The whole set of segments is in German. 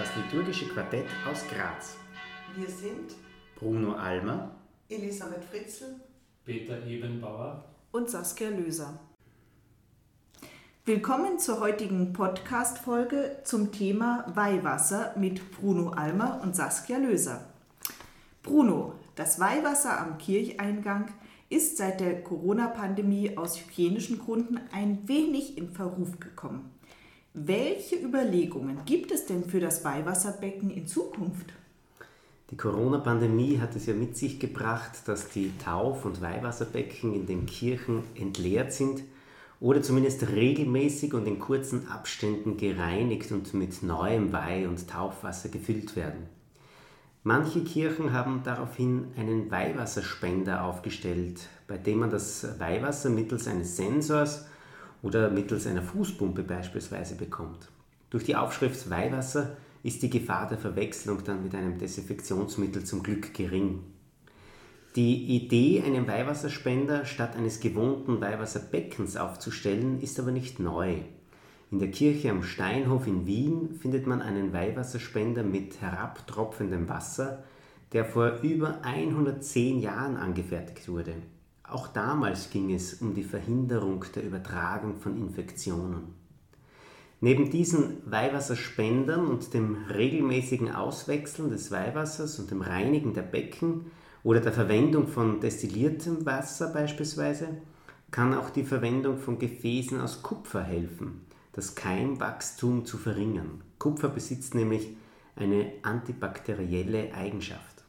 das liturgische Quartett aus Graz. Wir sind Bruno Almer, Elisabeth Fritzl, Peter Ebenbauer und Saskia Löser. Willkommen zur heutigen Podcast-Folge zum Thema Weihwasser mit Bruno Almer und Saskia Löser. Bruno, das Weihwasser am Kircheingang ist seit der Corona-Pandemie aus hygienischen Gründen ein wenig in Verruf gekommen. Welche Überlegungen gibt es denn für das Weihwasserbecken in Zukunft? Die Corona-Pandemie hat es ja mit sich gebracht, dass die Tauf- und Weihwasserbecken in den Kirchen entleert sind oder zumindest regelmäßig und in kurzen Abständen gereinigt und mit neuem Weih- und Taufwasser gefüllt werden. Manche Kirchen haben daraufhin einen Weihwasserspender aufgestellt, bei dem man das Weihwasser mittels eines Sensors oder mittels einer Fußpumpe beispielsweise bekommt. Durch die Aufschrift Weihwasser ist die Gefahr der Verwechslung dann mit einem Desinfektionsmittel zum Glück gering. Die Idee, einen Weihwasserspender statt eines gewohnten Weihwasserbeckens aufzustellen, ist aber nicht neu. In der Kirche am Steinhof in Wien findet man einen Weihwasserspender mit herabtropfendem Wasser, der vor über 110 Jahren angefertigt wurde. Auch damals ging es um die Verhinderung der Übertragung von Infektionen. Neben diesen Weihwasserspendern und dem regelmäßigen Auswechseln des Weihwassers und dem Reinigen der Becken oder der Verwendung von destilliertem Wasser beispielsweise kann auch die Verwendung von Gefäßen aus Kupfer helfen das Keimwachstum zu verringern. Kupfer besitzt nämlich eine antibakterielle Eigenschaft.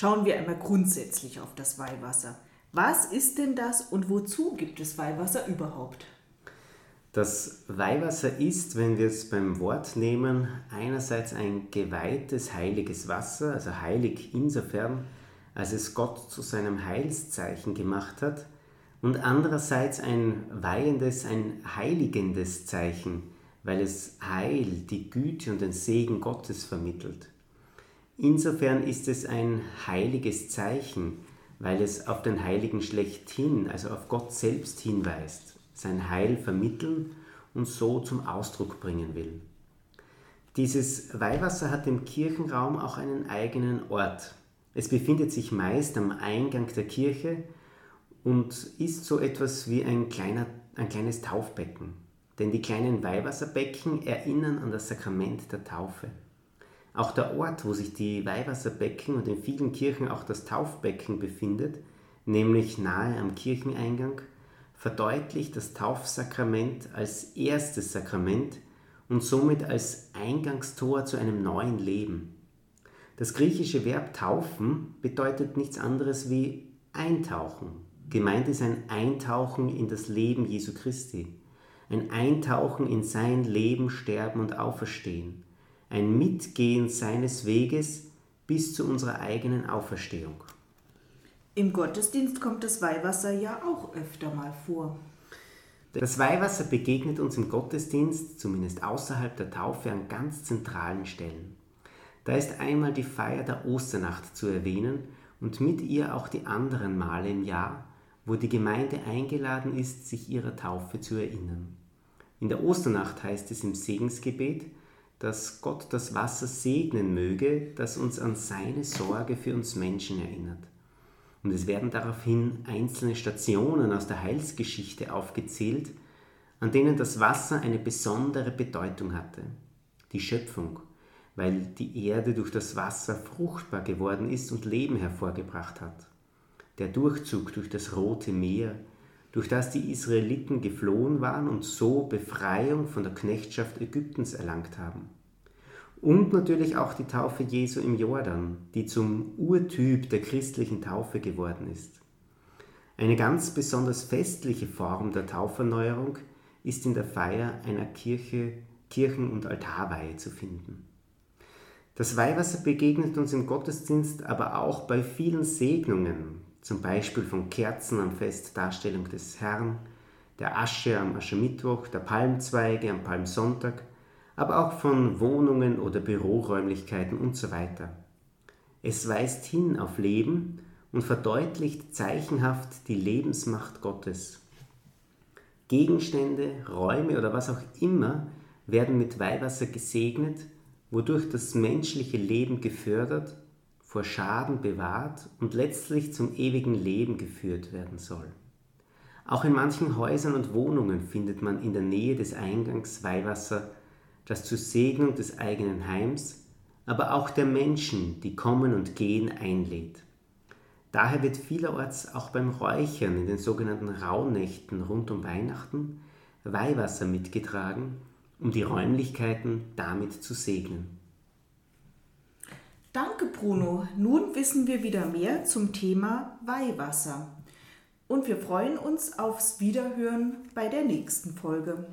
Schauen wir einmal grundsätzlich auf das Weihwasser. Was ist denn das und wozu gibt es Weihwasser überhaupt? Das Weihwasser ist, wenn wir es beim Wort nehmen, einerseits ein geweihtes, heiliges Wasser, also heilig insofern, als es Gott zu seinem Heilszeichen gemacht hat, und andererseits ein weihendes, ein heiligendes Zeichen, weil es Heil, die Güte und den Segen Gottes vermittelt. Insofern ist es ein heiliges Zeichen, weil es auf den Heiligen schlechthin, also auf Gott selbst hinweist, sein Heil vermitteln und so zum Ausdruck bringen will. Dieses Weihwasser hat im Kirchenraum auch einen eigenen Ort. Es befindet sich meist am Eingang der Kirche, und ist so etwas wie ein, kleiner, ein kleines Taufbecken. Denn die kleinen Weihwasserbecken erinnern an das Sakrament der Taufe. Auch der Ort, wo sich die Weihwasserbecken und in vielen Kirchen auch das Taufbecken befindet, nämlich nahe am Kircheneingang, verdeutlicht das Taufsakrament als erstes Sakrament und somit als Eingangstor zu einem neuen Leben. Das griechische Verb taufen bedeutet nichts anderes wie eintauchen, Gemeint ist ein Eintauchen in das Leben Jesu Christi, ein Eintauchen in sein Leben, Sterben und Auferstehen, ein Mitgehen seines Weges bis zu unserer eigenen Auferstehung. Im Gottesdienst kommt das Weihwasser ja auch öfter mal vor. Das Weihwasser begegnet uns im Gottesdienst, zumindest außerhalb der Taufe, an ganz zentralen Stellen. Da ist einmal die Feier der Osternacht zu erwähnen und mit ihr auch die anderen Male im Jahr, wo die Gemeinde eingeladen ist, sich ihrer Taufe zu erinnern. In der Osternacht heißt es im Segensgebet, dass Gott das Wasser segnen möge, das uns an seine Sorge für uns Menschen erinnert. Und es werden daraufhin einzelne Stationen aus der Heilsgeschichte aufgezählt, an denen das Wasser eine besondere Bedeutung hatte. Die Schöpfung, weil die Erde durch das Wasser fruchtbar geworden ist und Leben hervorgebracht hat der Durchzug durch das Rote Meer, durch das die Israeliten geflohen waren und so Befreiung von der Knechtschaft Ägyptens erlangt haben. Und natürlich auch die Taufe Jesu im Jordan, die zum Urtyp der christlichen Taufe geworden ist. Eine ganz besonders festliche Form der Tauferneuerung ist in der Feier einer Kirche, Kirchen- und Altarweihe zu finden. Das Weihwasser begegnet uns im Gottesdienst aber auch bei vielen Segnungen, zum Beispiel von Kerzen am Fest Darstellung des Herrn, der Asche am Aschermittwoch, der Palmzweige am Palmsonntag, aber auch von Wohnungen oder Büroräumlichkeiten und so weiter. Es weist hin auf Leben und verdeutlicht zeichenhaft die Lebensmacht Gottes. Gegenstände, Räume oder was auch immer werden mit Weihwasser gesegnet, wodurch das menschliche Leben gefördert, vor Schaden bewahrt und letztlich zum ewigen Leben geführt werden soll. Auch in manchen Häusern und Wohnungen findet man in der Nähe des Eingangs Weihwasser, das zur Segnung des eigenen Heims, aber auch der Menschen, die kommen und gehen, einlädt. Daher wird vielerorts auch beim Räuchern in den sogenannten Rauhnächten rund um Weihnachten Weihwasser mitgetragen, um die Räumlichkeiten damit zu segnen. Danke, Bruno. Nun wissen wir wieder mehr zum Thema Weihwasser. Und wir freuen uns aufs Wiederhören bei der nächsten Folge.